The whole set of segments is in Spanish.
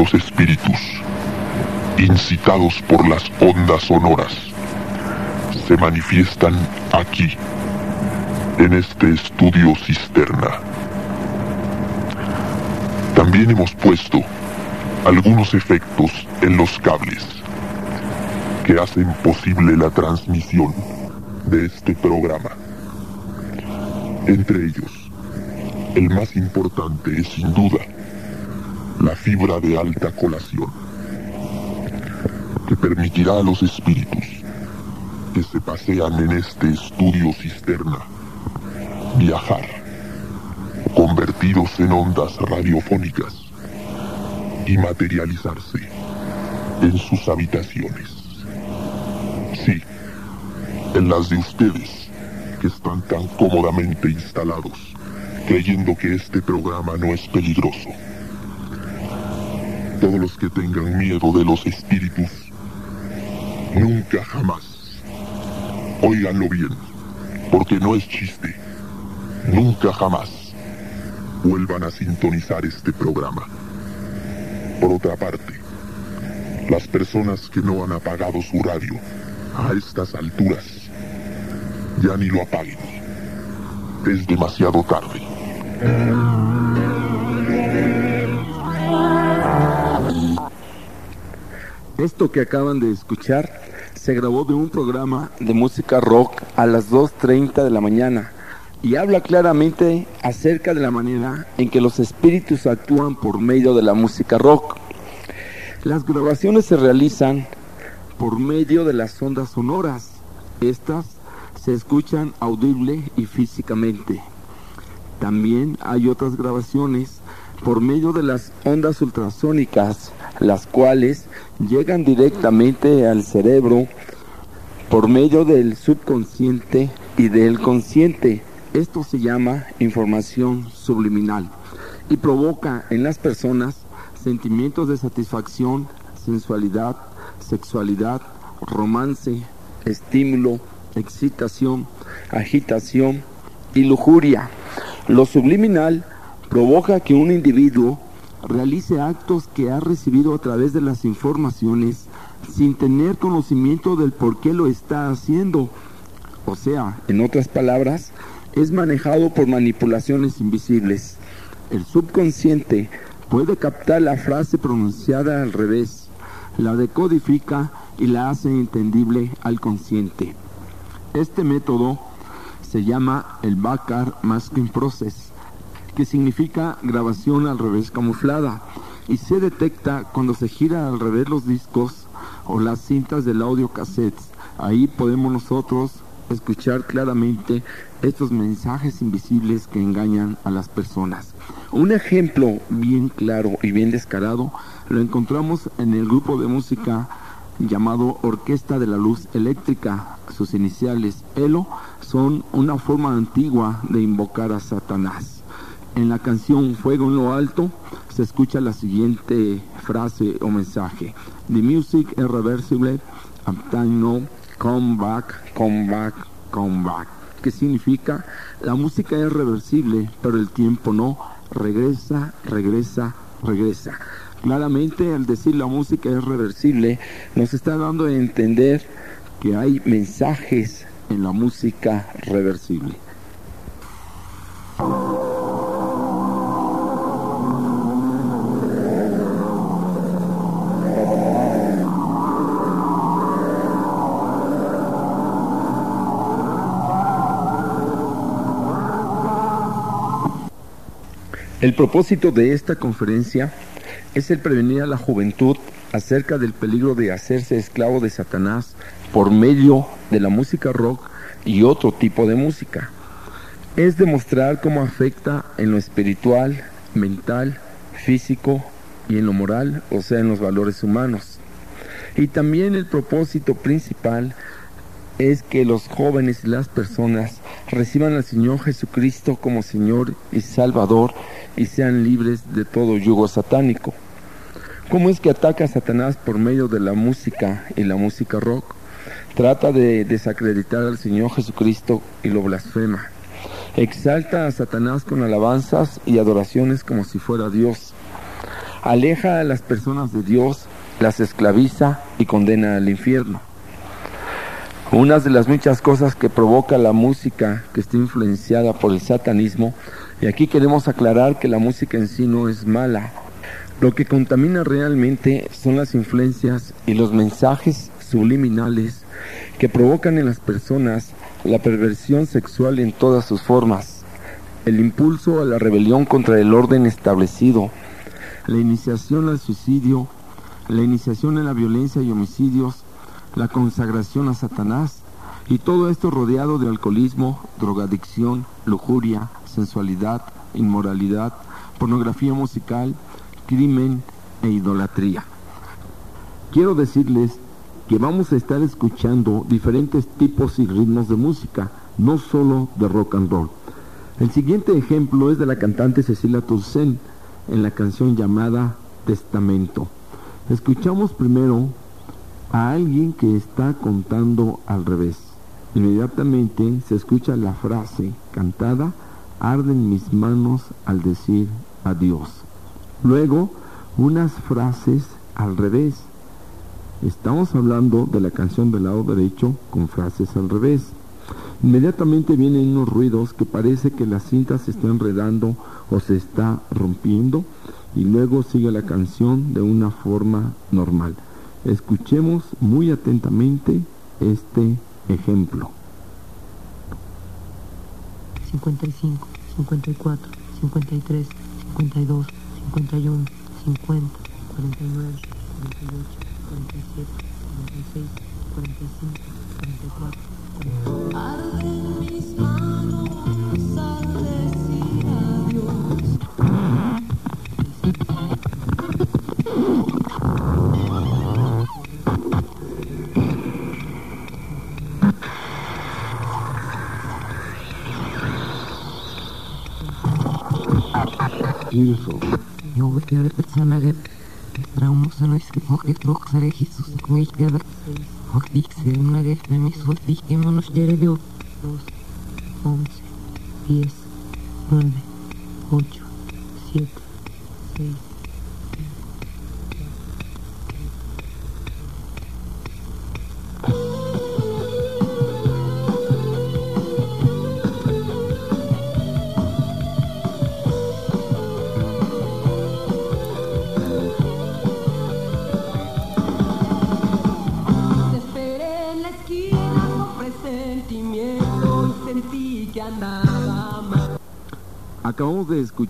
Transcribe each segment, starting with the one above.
los espíritus, incitados por las ondas sonoras, se manifiestan aquí, en este estudio cisterna. También hemos puesto algunos efectos en los cables que hacen posible la transmisión de este programa. Entre ellos, el más importante es sin duda la fibra de alta colación, que permitirá a los espíritus que se pasean en este estudio cisterna viajar, convertidos en ondas radiofónicas y materializarse en sus habitaciones. Sí, en las de ustedes que están tan cómodamente instalados, creyendo que este programa no es peligroso. Todos los que tengan miedo de los espíritus, nunca jamás, óiganlo bien, porque no es chiste, nunca jamás vuelvan a sintonizar este programa. Por otra parte, las personas que no han apagado su radio a estas alturas, ya ni lo apaguen. Es demasiado tarde. Esto que acaban de escuchar se grabó de un programa de música rock a las 2.30 de la mañana y habla claramente acerca de la manera en que los espíritus actúan por medio de la música rock. Las grabaciones se realizan por medio de las ondas sonoras. Estas se escuchan audible y físicamente. También hay otras grabaciones por medio de las ondas ultrasónicas, las cuales llegan directamente al cerebro por medio del subconsciente y del consciente. Esto se llama información subliminal y provoca en las personas sentimientos de satisfacción, sensualidad, sexualidad, romance, estímulo, excitación, agitación y lujuria. Lo subliminal provoca que un individuo realice actos que ha recibido a través de las informaciones sin tener conocimiento del por qué lo está haciendo. O sea, en otras palabras, es manejado por manipulaciones invisibles. El subconsciente puede captar la frase pronunciada al revés, la decodifica y la hace entendible al consciente. Este método se llama el Bakar Masking Process, que significa grabación al revés camuflada, y se detecta cuando se gira al revés los discos o las cintas del audio cassettes. Ahí podemos nosotros escuchar claramente estos mensajes invisibles que engañan a las personas. Un ejemplo bien claro y bien descarado lo encontramos en el grupo de música llamado Orquesta de la Luz Eléctrica. Sus iniciales ELO son una forma antigua de invocar a Satanás. En la canción Fuego en lo Alto se escucha la siguiente frase o mensaje. The music is reversible, time no, come back, come back, come back. Que significa la música es reversible, pero el tiempo no. Regresa, regresa, regresa. Claramente al decir la música es reversible, nos está dando a entender que hay mensajes en la música reversible. El propósito de esta conferencia es el prevenir a la juventud acerca del peligro de hacerse esclavo de Satanás por medio de la música rock y otro tipo de música. Es demostrar cómo afecta en lo espiritual, mental, físico y en lo moral, o sea, en los valores humanos. Y también el propósito principal es que los jóvenes y las personas reciban al Señor Jesucristo como Señor y Salvador y sean libres de todo yugo satánico. ¿Cómo es que ataca a Satanás por medio de la música y la música rock? Trata de desacreditar al Señor Jesucristo y lo blasfema. Exalta a Satanás con alabanzas y adoraciones como si fuera Dios. Aleja a las personas de Dios, las esclaviza y condena al infierno. Una de las muchas cosas que provoca la música que está influenciada por el satanismo, y aquí queremos aclarar que la música en sí no es mala. Lo que contamina realmente son las influencias y los mensajes subliminales que provocan en las personas la perversión sexual en todas sus formas, el impulso a la rebelión contra el orden establecido, la iniciación al suicidio, la iniciación en la violencia y homicidios, la consagración a Satanás, y todo esto rodeado de alcoholismo, drogadicción, lujuria, sensualidad, inmoralidad, pornografía musical, crimen e idolatría. Quiero decirles que vamos a estar escuchando diferentes tipos y ritmos de música, no solo de rock and roll. El siguiente ejemplo es de la cantante Cecilia Toussaint en la canción llamada Testamento. Escuchamos primero a alguien que está contando al revés. Inmediatamente se escucha la frase cantada, arden mis manos al decir adiós. Luego, unas frases al revés. Estamos hablando de la canción del lado derecho con frases al revés. Inmediatamente vienen unos ruidos que parece que la cinta se está enredando o se está rompiendo y luego sigue la canción de una forma normal. Escuchemos muy atentamente este ejemplo. 55, 54, 53, 52, 51, 50, 49, 48, 47, 46, 45, 44, 45. Arden mis manos beautiful. You will do it. It's a little bit. But I'm also nice to pocket rocks that I used to stick.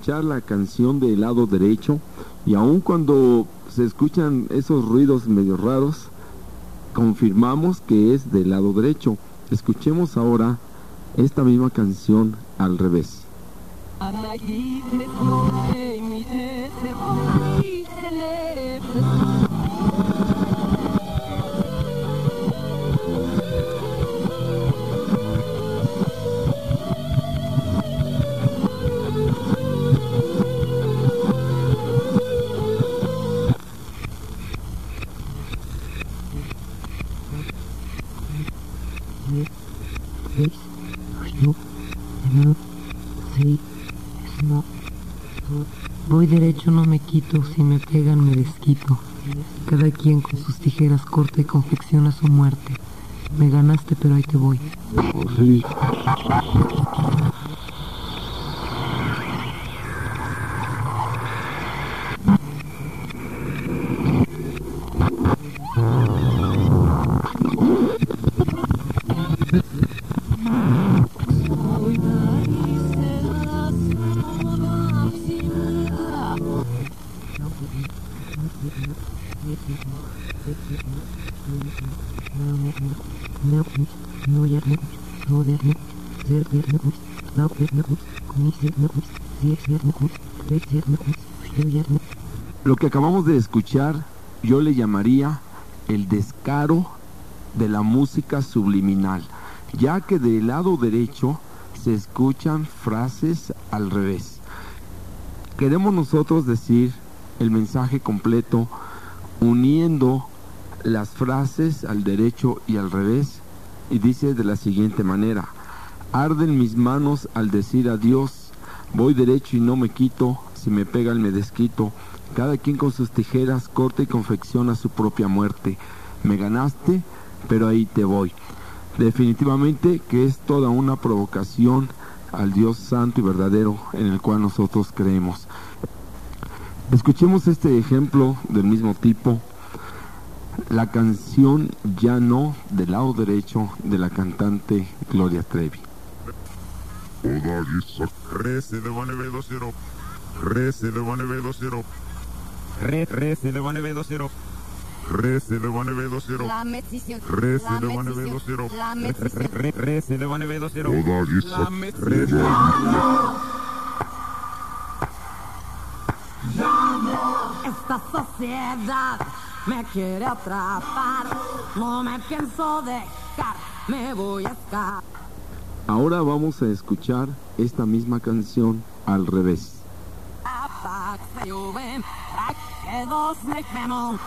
La canción del lado derecho y aun cuando se escuchan esos ruidos medio raros, confirmamos que es del lado derecho. Escuchemos ahora esta misma canción al revés. Quito, si me pegan me desquito. Cada quien con sus tijeras corta y confecciona su muerte. Me ganaste, pero ahí te voy. Que acabamos de escuchar yo le llamaría el descaro de la música subliminal, ya que del lado derecho se escuchan frases al revés. Queremos nosotros decir el mensaje completo uniendo las frases al derecho y al revés, y dice de la siguiente manera, arden mis manos al decir adiós, voy derecho y no me quito, si me pegan me desquito, cada quien con sus tijeras corta y confecciona su propia muerte, me ganaste, pero ahí te voy. Definitivamente que es toda una provocación al Dios santo y verdadero en el cual nosotros creemos. Escuchemos este ejemplo del mismo tipo. La canción Ya no del lado derecho de la cantante Gloria Trevi. Re se le va a 2-0. Re se le va a 2-0. Re, se le va a 2-0. Re se le va a 2-0. La mezzición. Re se La le va a mezzición. 2-0. La Re, mezzición. re, re se le va a 2-0. Oda Isa, Re, Esta sociedad me quiere atrapar. No me pienso dejar, me voy a escapar. Ahora vamos a escuchar esta misma canción al revés. Abfaxjuven, Rakedos Lekmemon,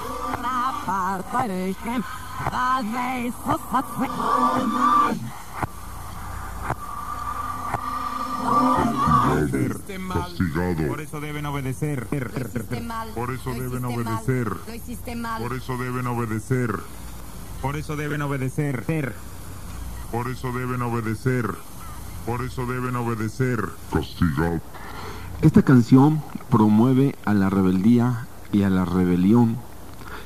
Rapartarischem, Radreisus castigado, Por eso deben obedecer. Lo hiciste mal. Por eso deben obedecer. Por eso deben obedecer. Por eso deben obedecer. Por eso deben obedecer. Por eso deben obedecer. castigado, Esta canción promueve a la rebeldía y a la rebelión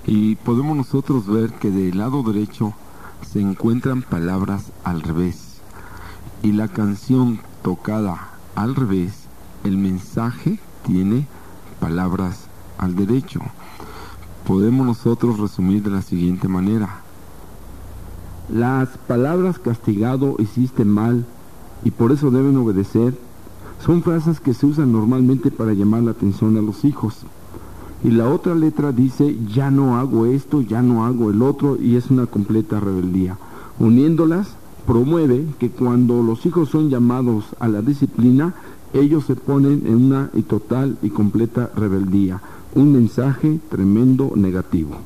y podemos nosotros ver que del lado derecho se encuentran palabras al revés y la canción tocada al revés, el mensaje tiene palabras al derecho. Podemos nosotros resumir de la siguiente manera. Las palabras castigado hiciste mal y por eso deben obedecer son frases que se usan normalmente para llamar la atención a los hijos. Y la otra letra dice, ya no hago esto, ya no hago el otro, y es una completa rebeldía. Uniéndolas, promueve que cuando los hijos son llamados a la disciplina, ellos se ponen en una y total y completa rebeldía. Un mensaje tremendo negativo.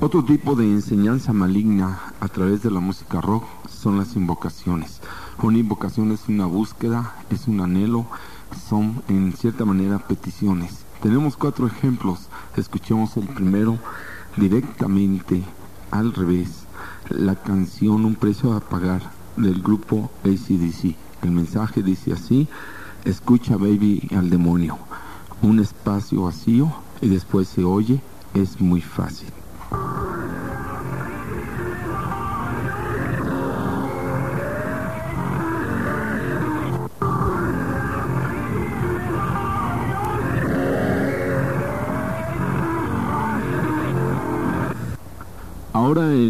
Otro tipo de enseñanza maligna a través de la música rock son las invocaciones. Una invocación es una búsqueda, es un anhelo, son en cierta manera peticiones. Tenemos cuatro ejemplos. Escuchemos el primero directamente al revés. La canción Un precio a pagar del grupo ACDC. El mensaje dice así, escucha baby al demonio. Un espacio vacío y después se oye, es muy fácil.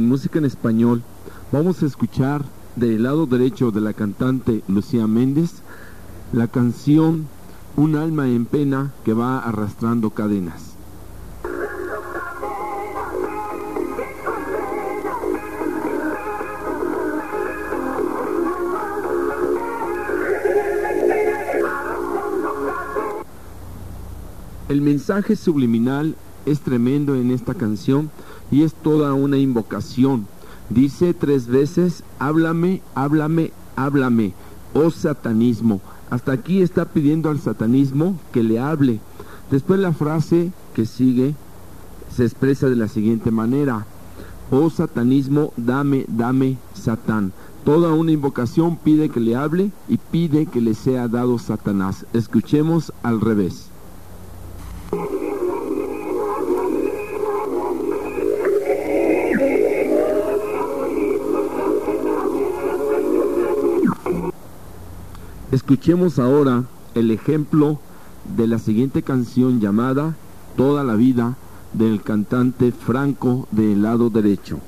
Música en español vamos a escuchar del lado derecho de la cantante Lucía Méndez la canción Un alma en pena que va arrastrando cadenas. El mensaje subliminal es tremendo en esta canción y es toda una invocación. Dice tres veces, háblame, háblame, háblame, oh satanismo. Hasta aquí está pidiendo al satanismo que le hable. Después la frase que sigue se expresa de la siguiente manera, oh satanismo, dame, dame, satán. Toda una invocación pide que le hable y pide que le sea dado Satanás. Escuchemos al revés. Escuchemos ahora el ejemplo de la siguiente canción llamada Toda la vida del cantante Franco del lado derecho.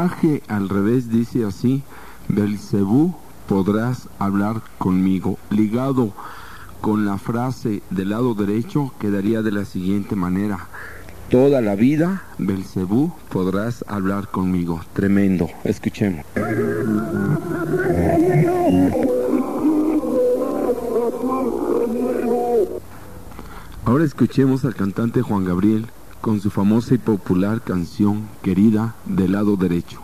Mensaje al revés dice así, Belcebú podrás hablar conmigo, ligado con la frase del lado derecho quedaría de la siguiente manera. Toda la vida, Belcebú, podrás hablar conmigo. Tremendo. Escuchemos. Ahora escuchemos al cantante Juan Gabriel con su famosa y popular canción Querida del lado derecho.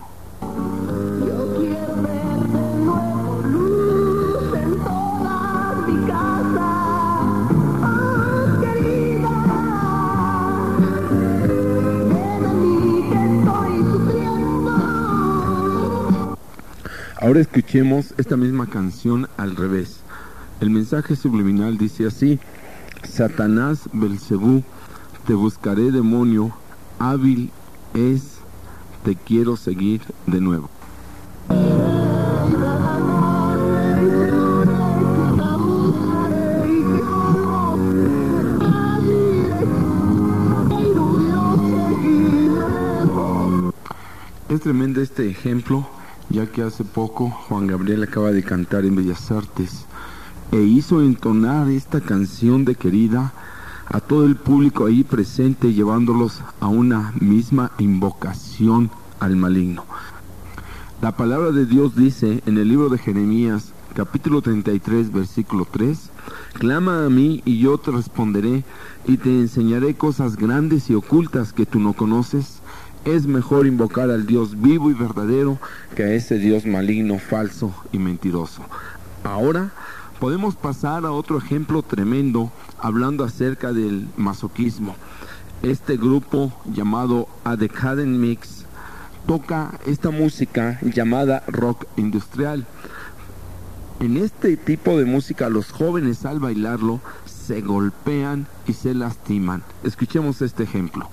Ahora escuchemos esta misma canción al revés. El mensaje subliminal dice así: Satanás Belcebú, te buscaré demonio, hábil es, te quiero seguir de nuevo. Es tremendo este ejemplo, ya que hace poco Juan Gabriel acaba de cantar en Bellas Artes e hizo entonar esta canción de querida a todo el público ahí presente, llevándolos a una misma invocación al maligno. La palabra de Dios dice en el libro de Jeremías, capítulo 33, versículo 3, Clama a mí y yo te responderé y te enseñaré cosas grandes y ocultas que tú no conoces. Es mejor invocar al Dios vivo y verdadero que a ese Dios maligno, falso y mentiroso. Ahora podemos pasar a otro ejemplo tremendo hablando acerca del masoquismo. Este grupo llamado A Decadent Mix toca esta música llamada rock industrial. En este tipo de música los jóvenes al bailarlo se golpean y se lastiman. Escuchemos este ejemplo.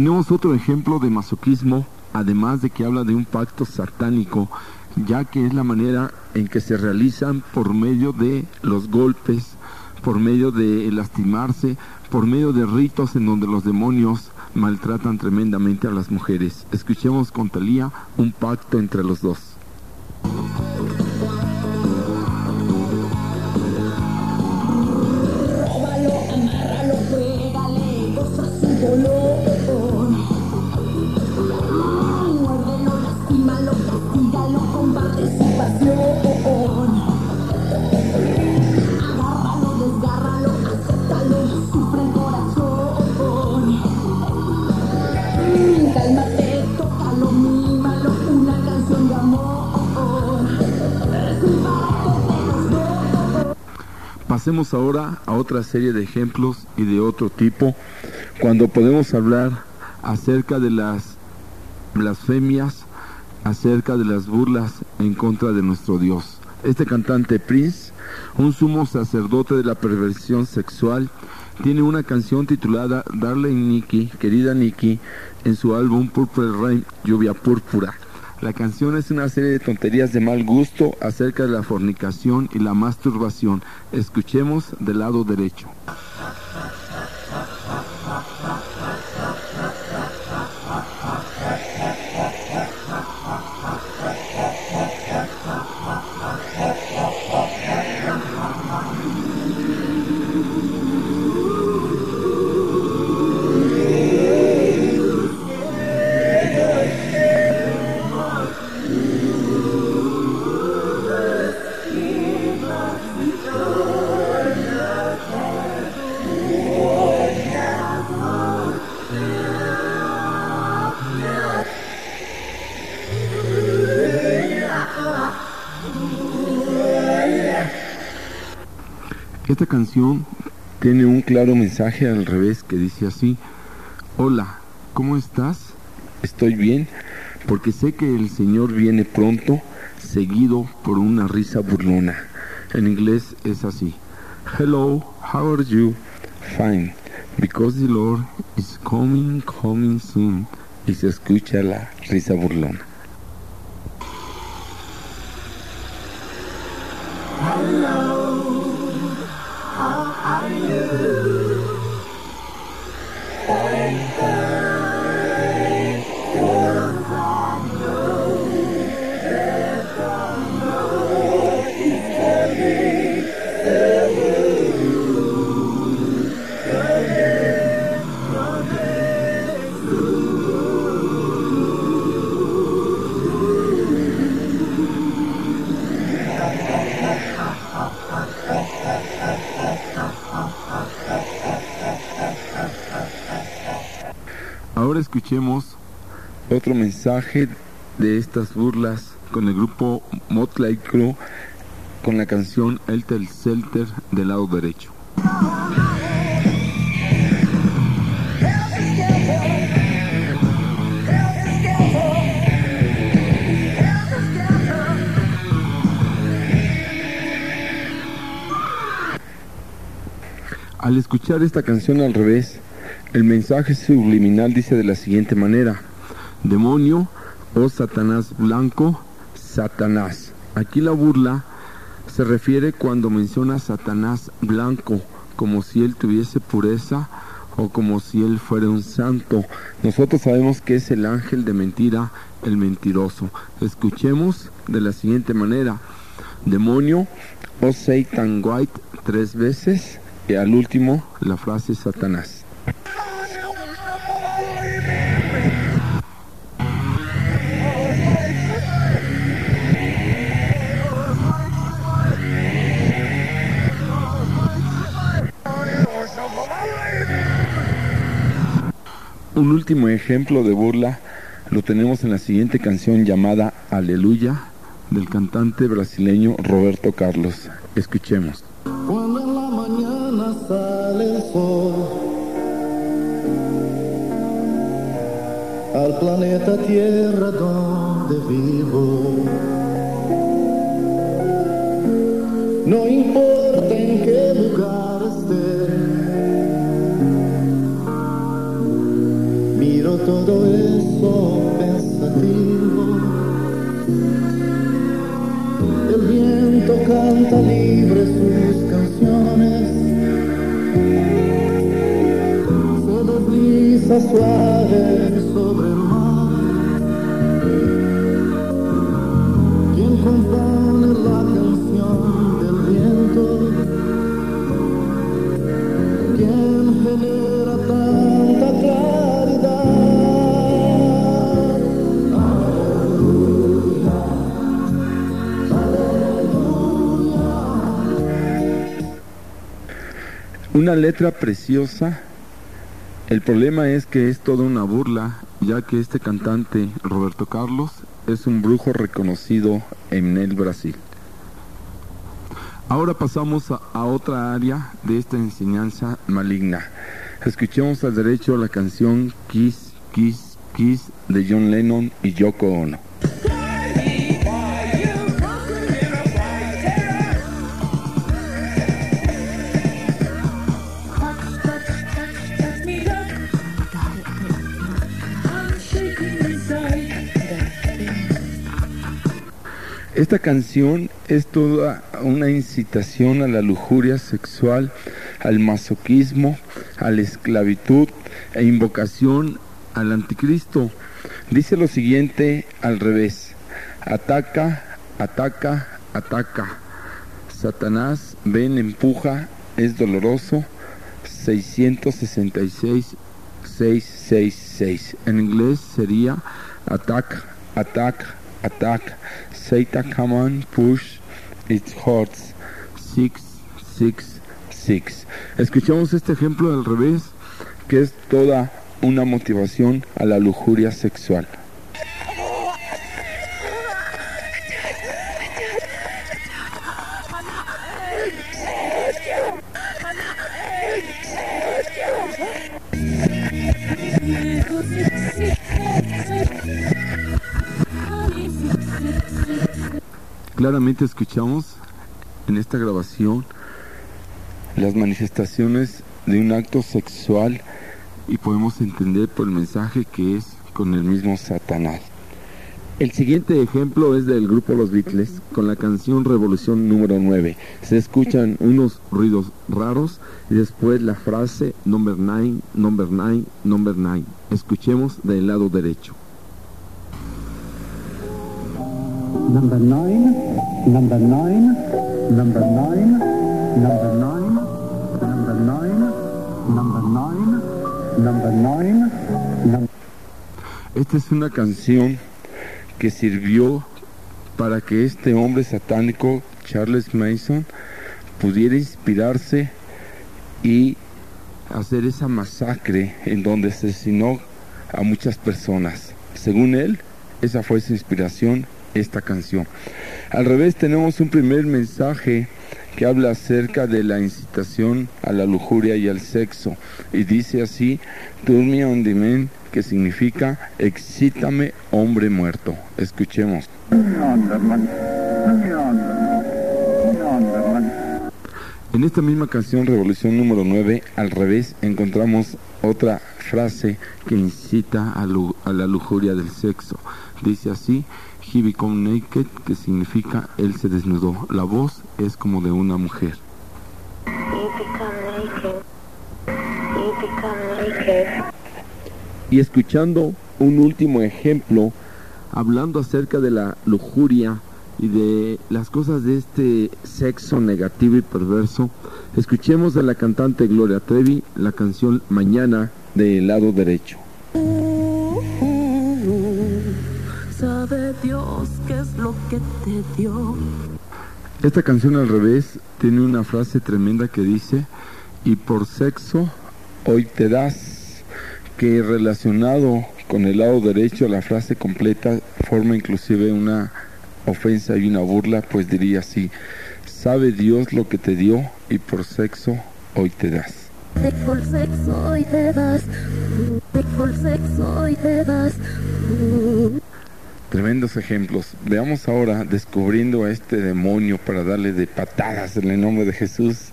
Tenemos otro ejemplo de masoquismo, además de que habla de un pacto satánico, ya que es la manera en que se realizan por medio de los golpes, por medio de lastimarse, por medio de ritos en donde los demonios maltratan tremendamente a las mujeres. Escuchemos con Talía un pacto entre los dos. Pasemos ahora a otra serie de ejemplos y de otro tipo, cuando podemos hablar acerca de las blasfemias, acerca de las burlas en contra de nuestro Dios. Este cantante Prince, un sumo sacerdote de la perversión sexual, tiene una canción titulada Darling Nikki, querida Nikki, en su álbum Purple Rain, Lluvia Púrpura. La canción es una serie de tonterías de mal gusto acerca de la fornicación y la masturbación. Escuchemos del lado derecho. Tiene un claro mensaje al revés que dice así, hola, ¿cómo estás? Estoy bien, porque sé que el Señor viene pronto, seguido por una risa burlona. En inglés es así, hello, how are you? Fine, Because the Lord is coming, coming soon. Y se escucha la risa burlona. Ahora otro mensaje de estas burlas con el grupo Motley Crue con la canción Elter Selter del lado derecho. Al escuchar esta canción al revés, el mensaje subliminal dice de la siguiente manera, demonio o Satanás blanco, Satanás. Aquí la burla se refiere cuando menciona Satanás blanco, como si él tuviese pureza o como si él fuera un santo. Nosotros sabemos que es el ángel de mentira, el mentiroso. Escuchemos de la siguiente manera, demonio o Satan White tres veces y al último la frase Satanás. Un último ejemplo de burla lo tenemos en la siguiente canción llamada Aleluya del cantante brasileño Roberto Carlos. Escuchemos. Cuando en la mañana sale el sol al planeta Tierra donde vivo. Todo eso pensativo. El viento canta libre sus canciones, se desliza suave sobre Una letra preciosa. El problema es que es toda una burla, ya que este cantante, Roberto Carlos, es un brujo reconocido en el Brasil. Ahora pasamos a, otra área de esta enseñanza maligna. Escuchemos al derecho la canción Kiss, Kiss, Kiss de John Lennon y Yoko Ono. Esta canción es toda una incitación a la lujuria sexual, al masoquismo, a la esclavitud e invocación al anticristo. Dice lo siguiente al revés. Ataca, ataca, ataca. Satanás, ven, empuja, es doloroso. 666, 666. En inglés sería attack, attack, attack. Come on, push, it hurts. 666. Escuchamos este ejemplo al revés, que es toda una motivación a la lujuria sexual. Claramente escuchamos en esta grabación las manifestaciones de un acto sexual y podemos entender por el mensaje que es con el mismo Satanás. El siguiente ejemplo es del grupo Los Beatles con la canción Revolución número 9. Se escuchan unos ruidos raros y después la frase number 9, number 9, number 9. Escuchemos del lado derecho. Number nine, number nine, number nine, number nine, number nine, number nine, number nine, number Esta es una canción que sirvió para que este hombre satánico, Charles Mason, pudiera inspirarse y hacer esa masacre en donde asesinó a muchas personas. Según él, esa fue su inspiración, esta canción. Al revés, tenemos un primer mensaje que habla acerca de la incitación a la lujuria y al sexo. Y dice así, Turn me on que significa excítame hombre muerto. Escuchemos. En esta misma canción, Revolución número 9, al revés, encontramos otra frase que incita a la lujuria del sexo. Dice así, He become naked, que significa él se desnudó. La voz es como de una mujer. Y escuchando un último ejemplo, hablando acerca de la lujuria y de las cosas de este sexo negativo y perverso, escuchemos de la cantante Gloria Trevi la canción Mañana del lado derecho. Dios qué es lo que te dio. Esta canción al revés tiene una frase tremenda que dice, y por sexo hoy te das, que relacionado con el lado derecho la frase completa forma inclusive una ofensa y una burla, pues diría así, sabe Dios lo que te dio y por sexo hoy te das. Por sexo hoy te das. Por sexo hoy te das. Tremendos ejemplos. Veamos ahora, descubriendo a este demonio para darle de patadas en el nombre de Jesús,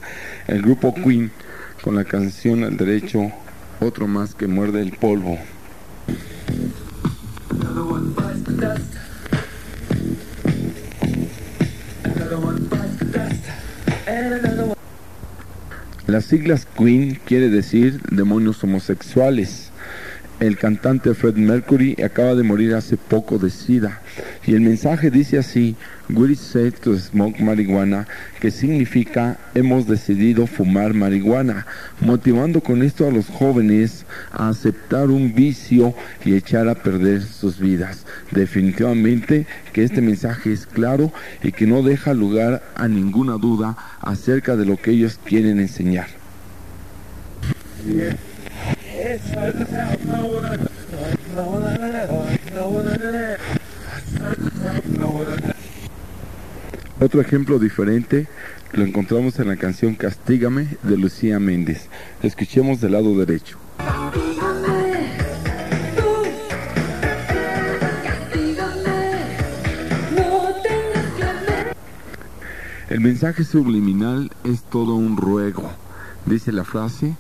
el grupo Queen con la canción al derecho, otro más que muerde el polvo. Las siglas Queen quiere decir demonios homosexuales. El cantante Fred Mercury acaba de morir hace poco de SIDA. Y el mensaje dice así, We said to smoke marihuana, que significa hemos decidido fumar marihuana, motivando con esto a los jóvenes a aceptar un vicio y echar a perder sus vidas. Definitivamente que este mensaje es claro y que no deja lugar a ninguna duda acerca de lo que ellos quieren enseñar. Otro ejemplo diferente lo encontramos en la canción Castígame de Lucía Méndez. Escuchemos del lado derecho. El mensaje subliminal es todo un ruego. Dice la frase,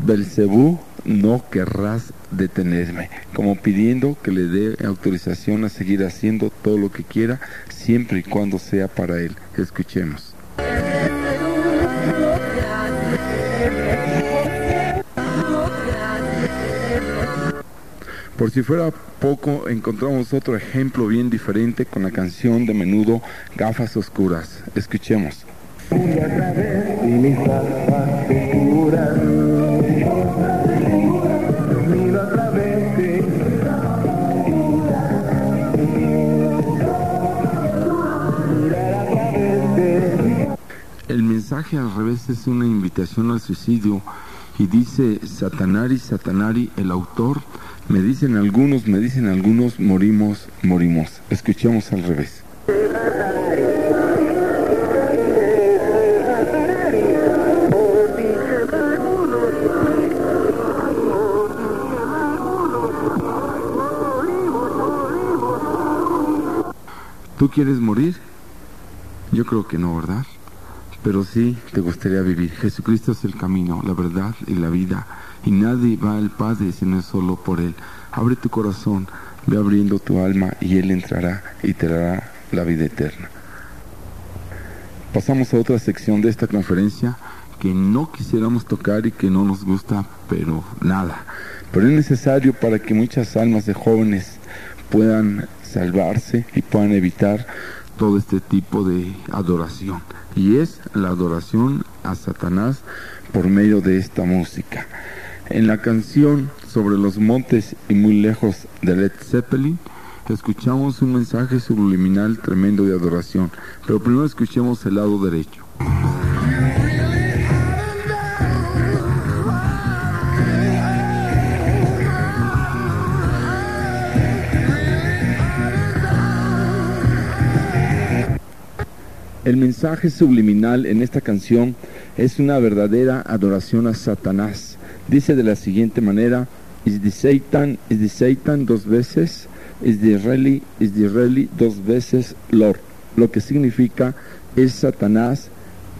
Belcebú, no querrás detenerme, como pidiendo que le dé autorización a seguir haciendo todo lo que quiera, siempre y cuando sea para él. Escuchemos. Por si fuera poco, encontramos otro ejemplo bien diferente con la canción de menudo Gafas Oscuras. Escuchemos. Mensaje al revés es una invitación al suicidio y dice Satanari, Satanari, el autor, me dicen algunos, me dicen algunos, morimos, morimos. Escuchemos al revés. ¿Tú quieres morir? Yo creo que no, ¿verdad? Pero sí te gustaría vivir. Jesucristo es el camino, la verdad y la vida, y nadie va al Padre si no es solo por Él. Abre tu corazón, ve abriendo tu alma y Él entrará y te dará la vida eterna. Pasamos a otra sección de esta conferencia que no quisiéramos tocar y que no nos gusta, pero nada. Pero es necesario para que muchas almas de jóvenes puedan salvarse y puedan evitar todo este tipo de adoración. Y es la adoración a Satanás por medio de esta música. En la canción Sobre los montes y muy lejos de Led Zeppelin, escuchamos un mensaje subliminal tremendo de adoración. Pero primero escuchemos el lado derecho. El mensaje subliminal en esta canción es una verdadera adoración a Satanás. Dice de la siguiente manera, is the Satan, is the Satan dos veces, is the really, is the really dos veces Lord. Lo que significa es Satanás,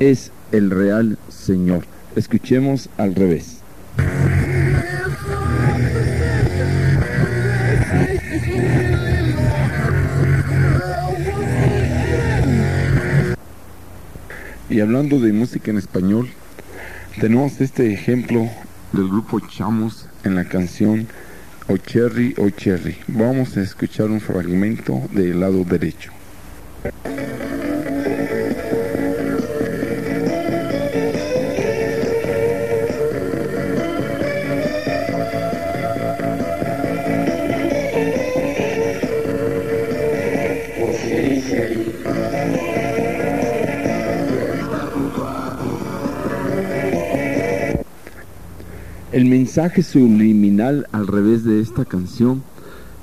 es el real Señor. Escuchemos al revés. Y hablando de música en español, tenemos este ejemplo del grupo Chamos en la canción O Cherry, O Cherry. Vamos a escuchar un fragmento del lado derecho. El mensaje subliminal al revés de esta canción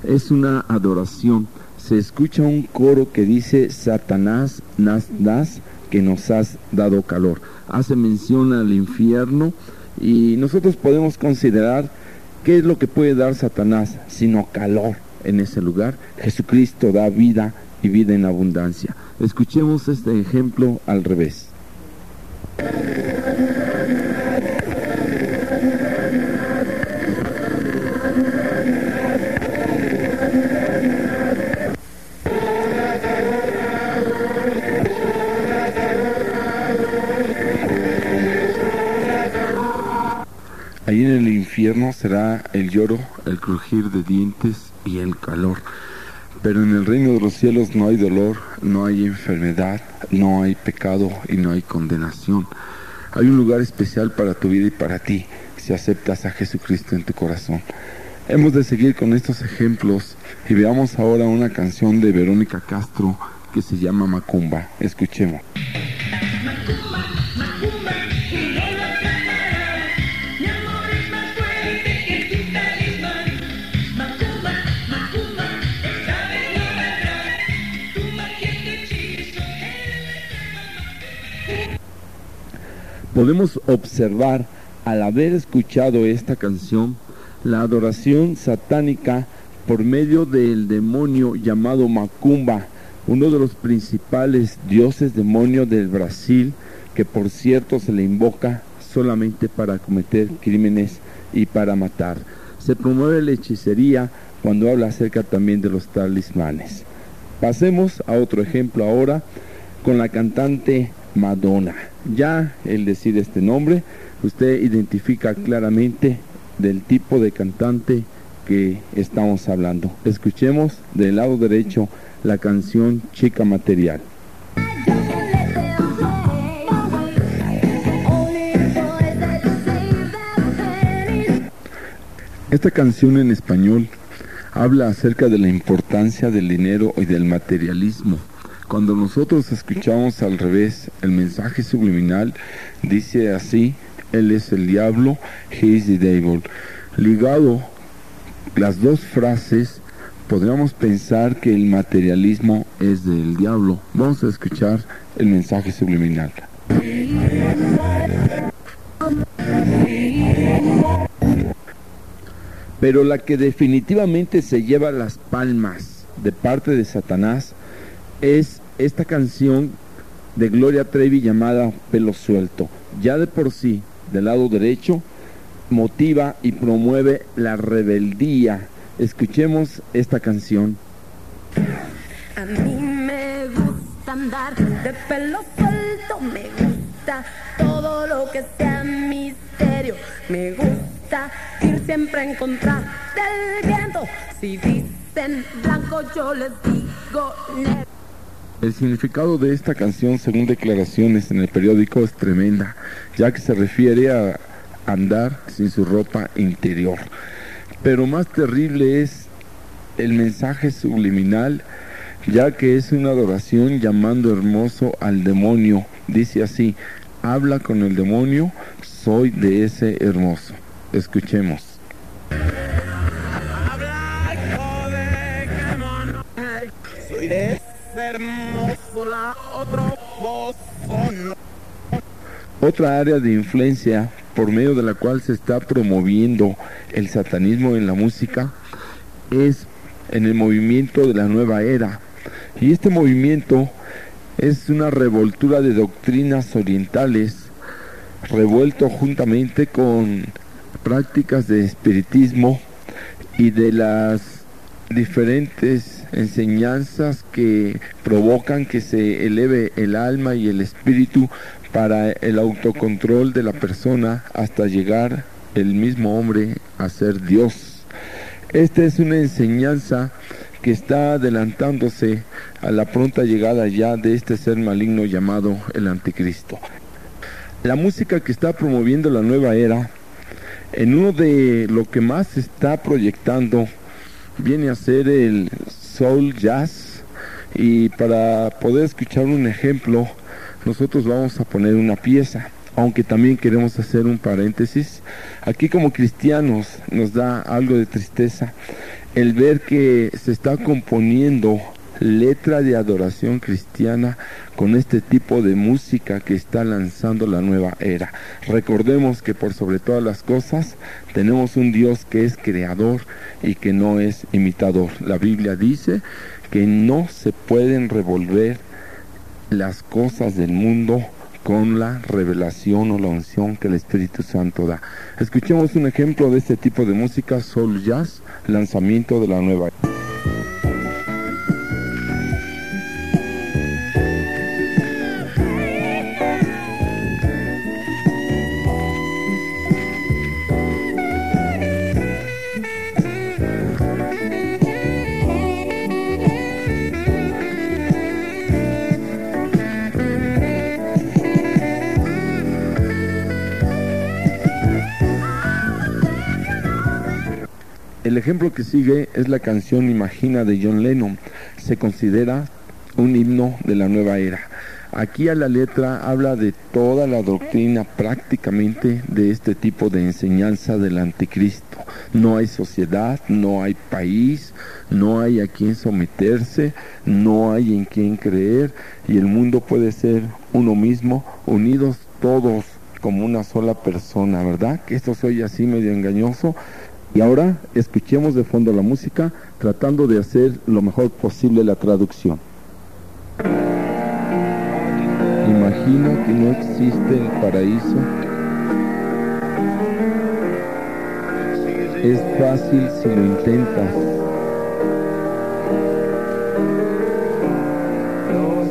es una adoración. Se escucha un coro que dice, Satanás, nas das, que nos has dado calor. Hace mención al infierno y nosotros podemos considerar qué es lo que puede dar Satanás, sino calor en ese lugar. Jesucristo da vida y vida en abundancia. Escuchemos este ejemplo al revés. Infierno será el lloro, el crujir de dientes y el calor. Pero en el reino de los cielos no hay dolor, no hay enfermedad, no hay pecado y no hay condenación. Hay un lugar especial para tu vida y para ti si aceptas a Jesucristo en tu corazón. Hemos de seguir con estos ejemplos y veamos ahora una canción de Verónica Castro que se llama Macumba. Escuchemos. Podemos observar al haber escuchado esta canción la adoración satánica por medio del demonio llamado Macumba, uno de los principales dioses demonios del Brasil, que por cierto se le invoca solamente para cometer crímenes y para matar. Se promueve la hechicería cuando habla acerca también de los talismanes. Pasemos a otro ejemplo ahora con la cantante Madonna. Ya el decir este nombre, usted identifica claramente del tipo de cantante que estamos hablando. Escuchemos del lado derecho la canción Chica Material. Esta canción en español habla acerca de la importancia del dinero y del materialismo. Cuando nosotros escuchamos al revés el mensaje subliminal, dice así, Él es el diablo, He is the devil. Ligado las dos frases, podríamos pensar que el materialismo es del diablo. Vamos a escuchar el mensaje subliminal. Pero la que definitivamente se lleva las palmas de parte de Satanás es esta canción de Gloria Trevi llamada Pelo Suelto. Ya de por sí, del lado derecho, motiva y promueve la rebeldía. Escuchemos esta canción. A mí me gusta andar de pelo suelto, me gusta todo lo que sea misterio, me gusta ir siempre en contra del viento. Si dicen blanco, yo les digo negro. El significado de esta canción, según declaraciones en el periódico, es tremenda, ya que se refiere a andar sin su ropa interior. Pero más terrible es el mensaje subliminal, ya que es una adoración llamando hermoso al demonio. Dice así, habla con el demonio, soy de ese hermoso. Escuchemos. Soy de ese Otra área de influencia por medio de la cual se está promoviendo el satanismo en la música es en el movimiento de la nueva era. Y este movimiento es una revoltura de doctrinas orientales revuelto juntamente con prácticas de espiritismo y de las diferentes enseñanzas que provocan que se eleve el alma y el espíritu para el autocontrol de la persona hasta llegar el mismo hombre a ser Dios. Esta es una enseñanza que está adelantándose a la pronta llegada ya de este ser maligno llamado el anticristo. La música que está promoviendo la nueva era, en uno de lo que más se está proyectando, viene a ser el soul jazz y para poder escuchar un ejemplo, nosotros vamos a poner una pieza, aunque también queremos hacer un paréntesis. Aquí como cristianos nos da algo de tristeza el ver que se está componiendo letra de adoración cristiana con este tipo de música que está lanzando la nueva era. Recordemos que por sobre todas las cosas tenemos un Dios que es creador y que no es imitador. La Biblia dice que no se pueden revolver las cosas del mundo con la revelación o la unción que el Espíritu Santo da. Escuchemos un ejemplo de este tipo de música, soul jazz, lanzamiento de la nueva. El ejemplo que sigue es la canción Imagina de John Lennon. Se considera un himno de la nueva era. Aquí a la letra habla de toda la doctrina prácticamente de este tipo de enseñanza del anticristo. No hay sociedad, no hay país, no hay a quien someterse, no hay en quien creer y el mundo puede ser uno mismo, unidos todos como una sola persona, ¿verdad? Que esto se oye así medio engañoso, y ahora escuchemos de fondo la música tratando de hacer lo mejor posible la traducción. Imagina que no existe el paraíso. Es fácil si lo intentas.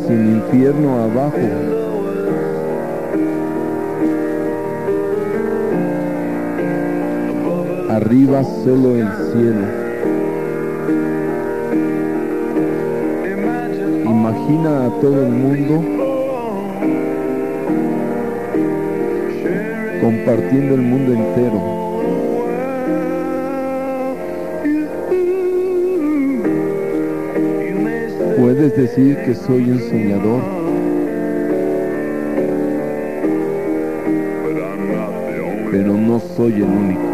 Sin infierno abajo. Arriba solo el cielo. Imagina a todo el mundo compartiendo el mundo entero. Puedes decir que soy un soñador. Pero no soy el único.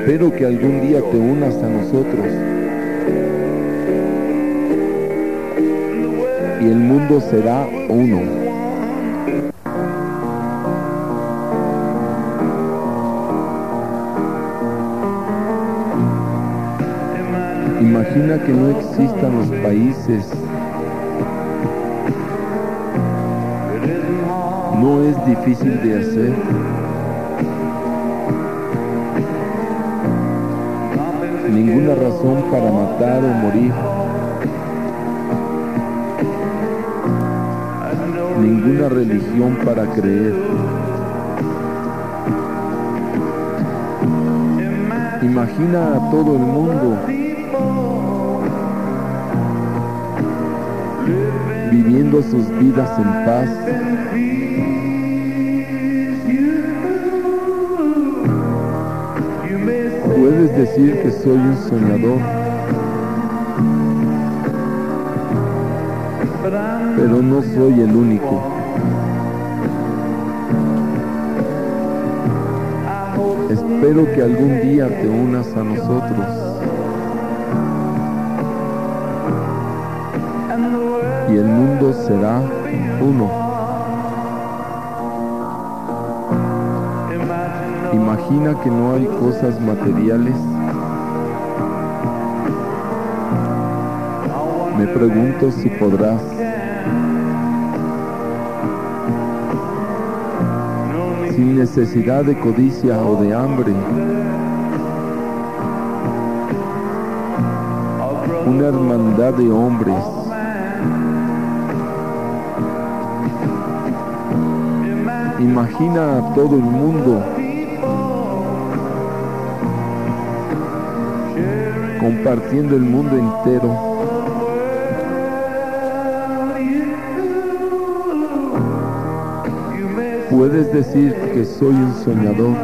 Espero que algún día te unas a nosotros. Y el mundo será uno. Imagina que no existan los países. No es difícil de hacer. Ninguna razón para matar o morir. Ninguna religión para creer. Imagina a todo el mundo viviendo sus vidas en paz. Decir que soy un soñador, pero no soy el único. Espero que algún día te unas a nosotros. Y el mundo será uno. Imagina que no hay cosas materiales. Me pregunto si podrás. Sin necesidad de codicia o de hambre. Una hermandad de hombres. Imagina a todo el mundo compartiendo el mundo entero. Puedes decir que soy un soñador,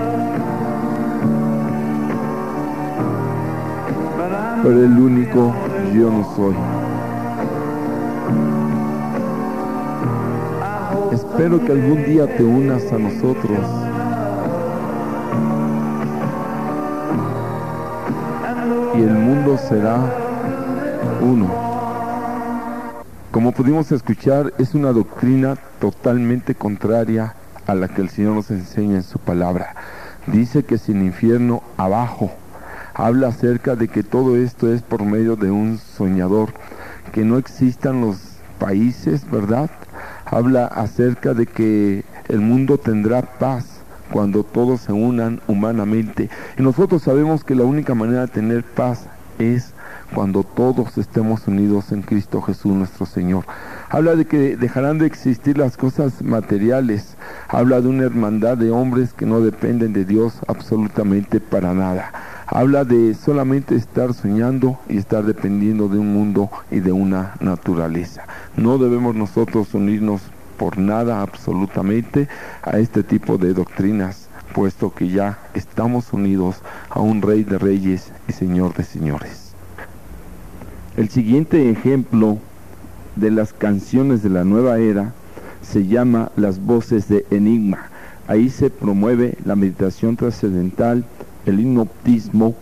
pero el único yo no soy. Espero que algún día te unas a nosotros. y el mundo será uno. Como pudimos escuchar, es una doctrina totalmente contraria a la que el Señor nos enseña en su palabra. Dice que sin infierno abajo. Habla acerca de que todo esto es por medio de un soñador, que no existan los países, ¿verdad? Habla acerca de que el mundo tendrá paz cuando todos se unan humanamente. Y nosotros sabemos que la única manera de tener paz es cuando todos estemos unidos en Cristo Jesús nuestro Señor. Habla de que dejarán de existir las cosas materiales. Habla de una hermandad de hombres que no dependen de Dios absolutamente para nada. Habla de solamente estar soñando y estar dependiendo de un mundo y de una naturaleza. No debemos nosotros unirnos por nada absolutamente a este tipo de doctrinas, puesto que ya estamos unidos a un rey de reyes y señor de señores. El siguiente ejemplo de las canciones de la nueva era se llama Las voces de Enigma. Ahí se promueve la meditación trascendental, el hipnotismo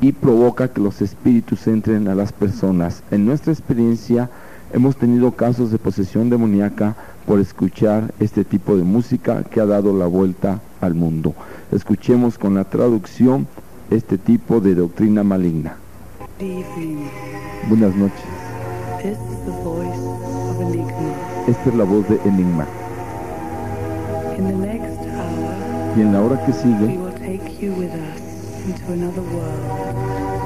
y provoca que los espíritus entren a las personas. En nuestra experiencia hemos tenido casos de posesión demoníaca por escuchar este tipo de música que ha dado la vuelta al mundo. Escuchemos con la traducción este tipo de doctrina maligna. Buenas noches. Esta es la voz de Enigma. Y en la hora que sigue,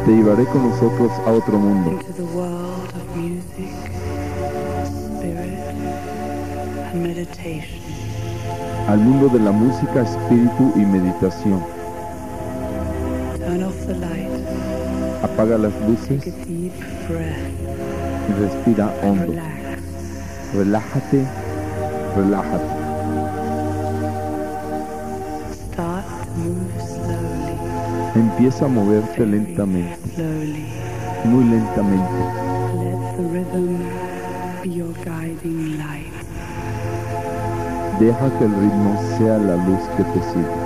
te llevaré con nosotros a otro mundo. Al mundo de la música, espíritu y meditación. Apaga las luces respira hondo. Relájate, relájate. Empieza a moverte lentamente, muy lentamente. Deja que el ritmo sea la luz que te siga.